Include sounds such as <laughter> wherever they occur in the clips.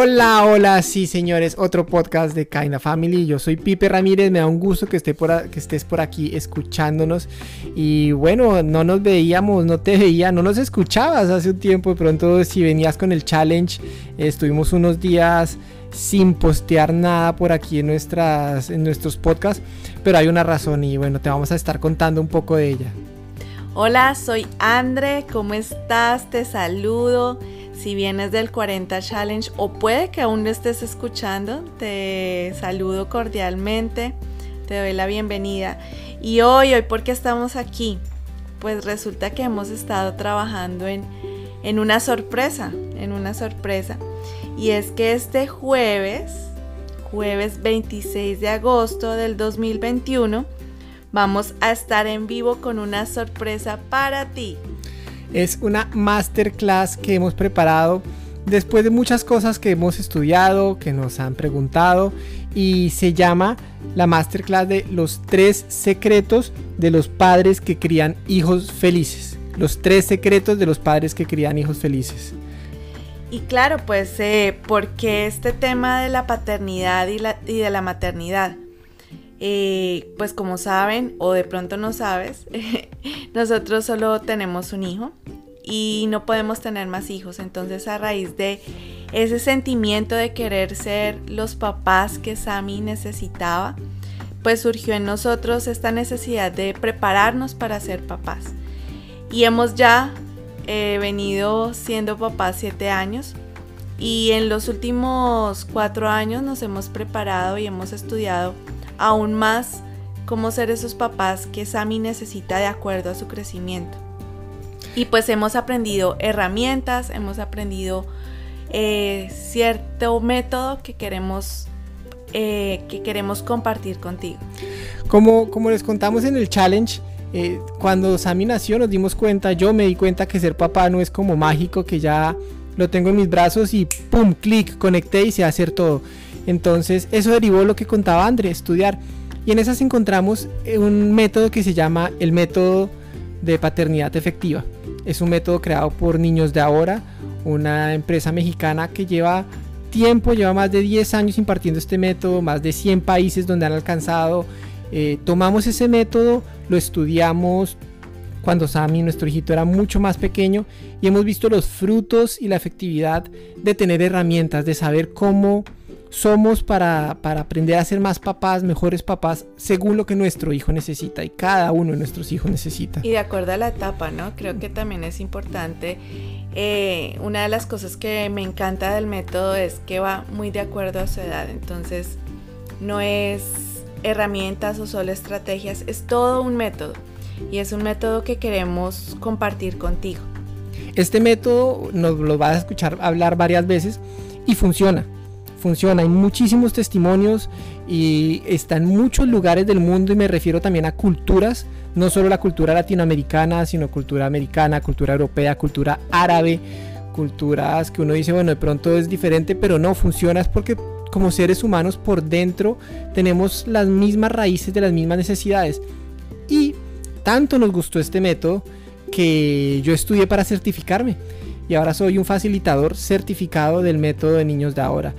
Hola, hola, sí señores, otro podcast de Kinda Family. Yo soy Pipe Ramírez, me da un gusto que, esté por estés por aquí escuchándonos. Y bueno, no nos veíamos, no te veía, no nos escuchabas hace un tiempo. De pronto, si venías con el challenge, estuvimos unos días sin postear nada por aquí en, en nuestros podcasts, pero hay una razón y bueno, te vamos a estar contando un poco de ella. Hola, soy Andre, ¿cómo estás? Te saludo. Si vienes del 40 Challenge o puede que aún no estés escuchando, te saludo cordialmente, te doy la bienvenida. Y hoy, hoy, ¿por qué estamos aquí? Pues resulta que hemos estado trabajando en, en una sorpresa, en una sorpresa. Y es que este jueves, jueves 26 de agosto del 2021, vamos a estar en vivo con una sorpresa para ti. Es una masterclass que hemos preparado después de muchas cosas que hemos estudiado, que nos han preguntado y se llama la masterclass de los tres secretos de los padres que crían hijos felices. Los tres secretos de los padres que crían hijos felices. Y claro, pues, eh, porque este tema de la paternidad y, de la maternidad? Eh, pues como saben, o de pronto no sabes, <laughs> nosotros solo tenemos un hijo y no podemos tener más hijos. Entonces a raíz de ese sentimiento de querer ser los papás que Sami necesitaba, pues surgió en nosotros esta necesidad de prepararnos para ser papás. Y hemos ya eh, venido siendo papás siete años y en los últimos cuatro años nos hemos preparado y hemos estudiado aún más cómo ser esos papás que Sami necesita de acuerdo a su crecimiento. Y pues hemos aprendido herramientas, hemos aprendido eh, cierto método que queremos, eh, que queremos compartir contigo. Como, como les contamos en el challenge, eh, cuando Sami nació nos dimos cuenta, yo me di cuenta que ser papá no es como mágico, que ya lo tengo en mis brazos y pum, clic, conecté y sé hacer todo. Entonces eso derivó lo que contaba André, estudiar. Y en esas encontramos eh, un método que se llama el método de paternidad efectiva. Es un método creado por Niños de Ahora, una empresa mexicana que lleva tiempo, lleva más de 10 años impartiendo este método, más de 100 países donde han alcanzado. Eh, tomamos ese método, lo estudiamos cuando Sammy, nuestro hijito, era mucho más pequeño y hemos visto los frutos y la efectividad de tener herramientas, de saber cómo somos para, aprender a ser más papás, mejores papás, según lo que nuestro hijo necesita y cada uno de nuestros hijos necesita. Y de acuerdo a la etapa, ¿no? Creo que también es importante. Eh, una de las cosas que me encanta del método es que va muy de acuerdo a su edad. Entonces, no es herramientas o solo estrategias, es todo un método. Y es un método que queremos compartir contigo. Este método nos lo vas a escuchar hablar varias veces y funciona funciona. Hay muchísimos testimonios y está en muchos lugares del mundo y me refiero también a culturas, no solo la cultura latinoamericana, sino cultura americana, cultura europea, cultura árabe, culturas que uno dice, bueno, de pronto es diferente, pero no funciona es porque como seres humanos por dentro tenemos las mismas raíces de las mismas necesidades. Y tanto nos gustó este método que yo estudié para certificarme y ahora soy un facilitador certificado del método de niños de ahora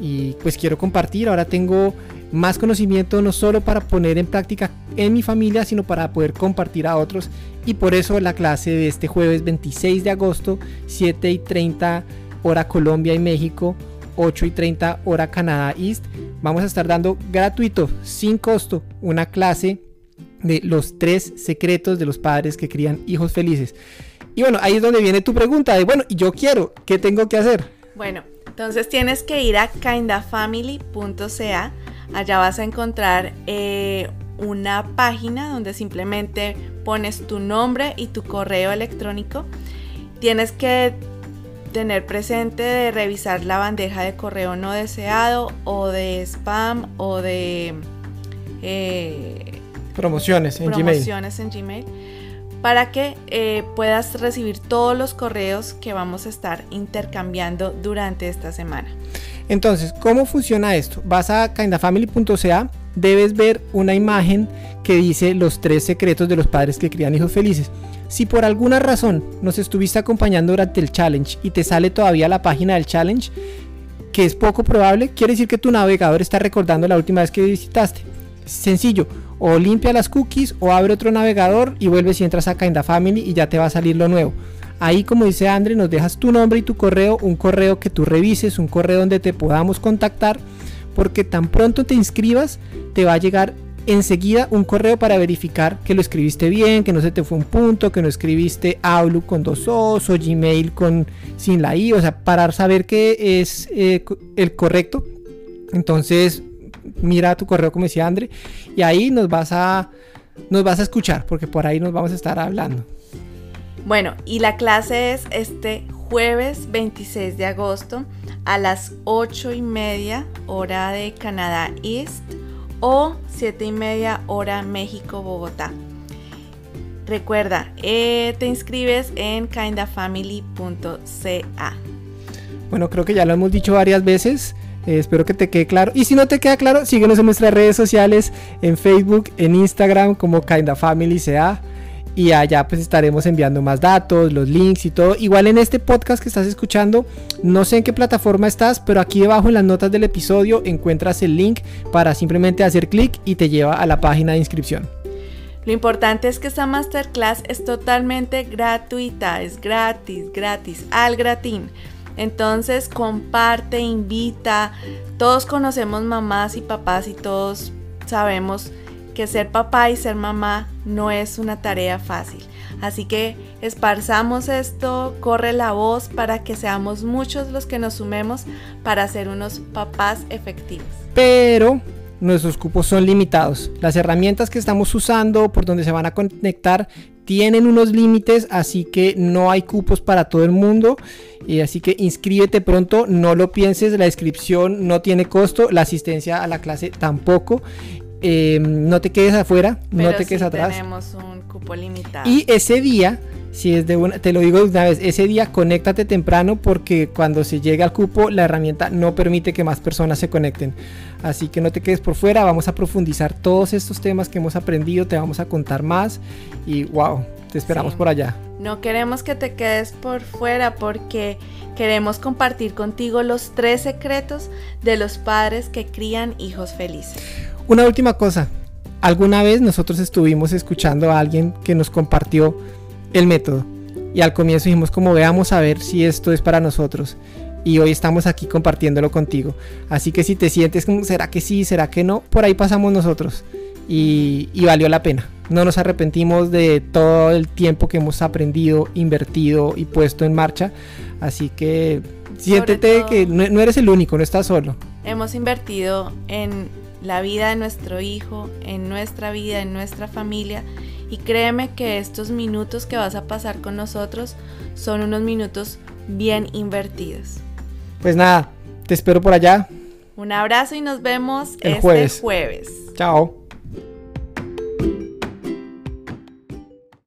y pues quiero compartir. Ahora tengo más conocimiento no solo para poner en práctica en mi familia, sino para poder compartir a otros. Y por eso la clase de este jueves 26 de agosto, 7 y 30 hora Colombia y México, 8 y 30 hora Canadá East, vamos a estar dando gratuito, sin costo, una clase de los tres secretos de los padres que crían hijos felices. Y bueno, ahí es donde viene tu pregunta de, bueno, yo quiero, ¿qué tengo que hacer? Bueno, entonces tienes que ir a kindafamily.ca. Allá vas a encontrar eh, una página donde simplemente pones tu nombre y tu correo electrónico. Tienes que tener presente de revisar la bandeja de correo no deseado o de spam o de eh, promociones en promociones en Gmail para que eh, puedas recibir todos los correos que vamos a estar intercambiando durante esta semana. Entonces, ¿cómo funciona esto? Vas a kindafamily.ca, debes ver una imagen que dice los tres secretos de los padres que crían hijos felices. Si por alguna razón nos estuviste acompañando durante el challenge y te sale todavía la página del challenge, que es poco probable, quiere decir que tu navegador está recordando la última vez que visitaste. Sencillo, o limpia las cookies o abre otro navegador y vuelves y entras a Kinda Family y ya te va a salir lo nuevo. Ahí, como dice Andre, nos dejas tu nombre y tu correo, un correo que tú revises, un correo donde te podamos contactar, porque tan pronto te inscribas, te va a llegar enseguida un correo para verificar que lo escribiste bien, que no se te fue un punto, que no escribiste Outlook con dos O's o Gmail con sin la I, o sea, para saber que es eh, el correcto. Entonces, mira tu correo como decía Andre y ahí nos vas a nos vas a escuchar porque por ahí nos vamos a estar hablando. Bueno, y la clase es este jueves 26 de agosto a las 8 y media hora de Canadá East o 7 y media hora México Bogotá. Recuerda, eh, te inscribes en kindafamily.ca. Bueno, creo que ya lo hemos dicho varias veces. Eh, espero que te quede claro. Y si no te queda claro, síguenos en nuestras redes sociales, en Facebook, en Instagram como KindaFamilyCA y allá pues estaremos enviando más datos, los links y todo. Igual en este podcast que estás escuchando, no sé en qué plataforma estás, pero aquí debajo en las notas del episodio encuentras el link para simplemente hacer clic y te lleva a la página de inscripción. Lo importante es que esta masterclass es totalmente gratuita, es gratis, gratis, al gratín. Entonces comparte, invita. Todos conocemos mamás y papás y todos sabemos que ser papá y ser mamá no es una tarea fácil. Así que esparzamos esto, corre la voz para que seamos muchos los que nos sumemos para ser unos papás efectivos. Pero nuestros cupos son limitados. Las herramientas que estamos usando, por donde se van a conectar, tienen unos límites, así que no hay cupos para todo el mundo. Y así que inscríbete pronto, no lo pienses, la inscripción no tiene costo, la asistencia a la clase tampoco. Em, no te quedes afuera, no te quedes atrás. Tenemos un cupo limitado. Y ese día, si es de una, te lo digo una vez, ese día conéctate temprano porque cuando se llega al cupo la herramienta no permite que más personas se conecten. Así que no te quedes por fuera, vamos a profundizar todos estos temas que hemos aprendido, te vamos a contar más y wow, te esperamos por allá. No queremos que te quedes por fuera porque queremos compartir contigo los tres secretos de los padres que crían hijos felices. Una última cosa. Alguna vez nosotros estuvimos escuchando a alguien que nos compartió el método y al comienzo dijimos como veamos a ver si esto es para nosotros y hoy estamos aquí compartiéndolo contigo. Así que si te sientes como será que sí, será que no, por ahí pasamos nosotros y, valió la pena. No nos arrepentimos de todo el tiempo que hemos aprendido, invertido y puesto en marcha. Así que siéntete que no eres el único, no estás solo. Hemos invertido en la vida de nuestro hijo, en nuestra vida, en nuestra familia. Y créeme que estos minutos que vas a pasar con nosotros son unos minutos bien invertidos. Pues nada, te espero por allá. Un abrazo y nos vemos el este jueves. Chao.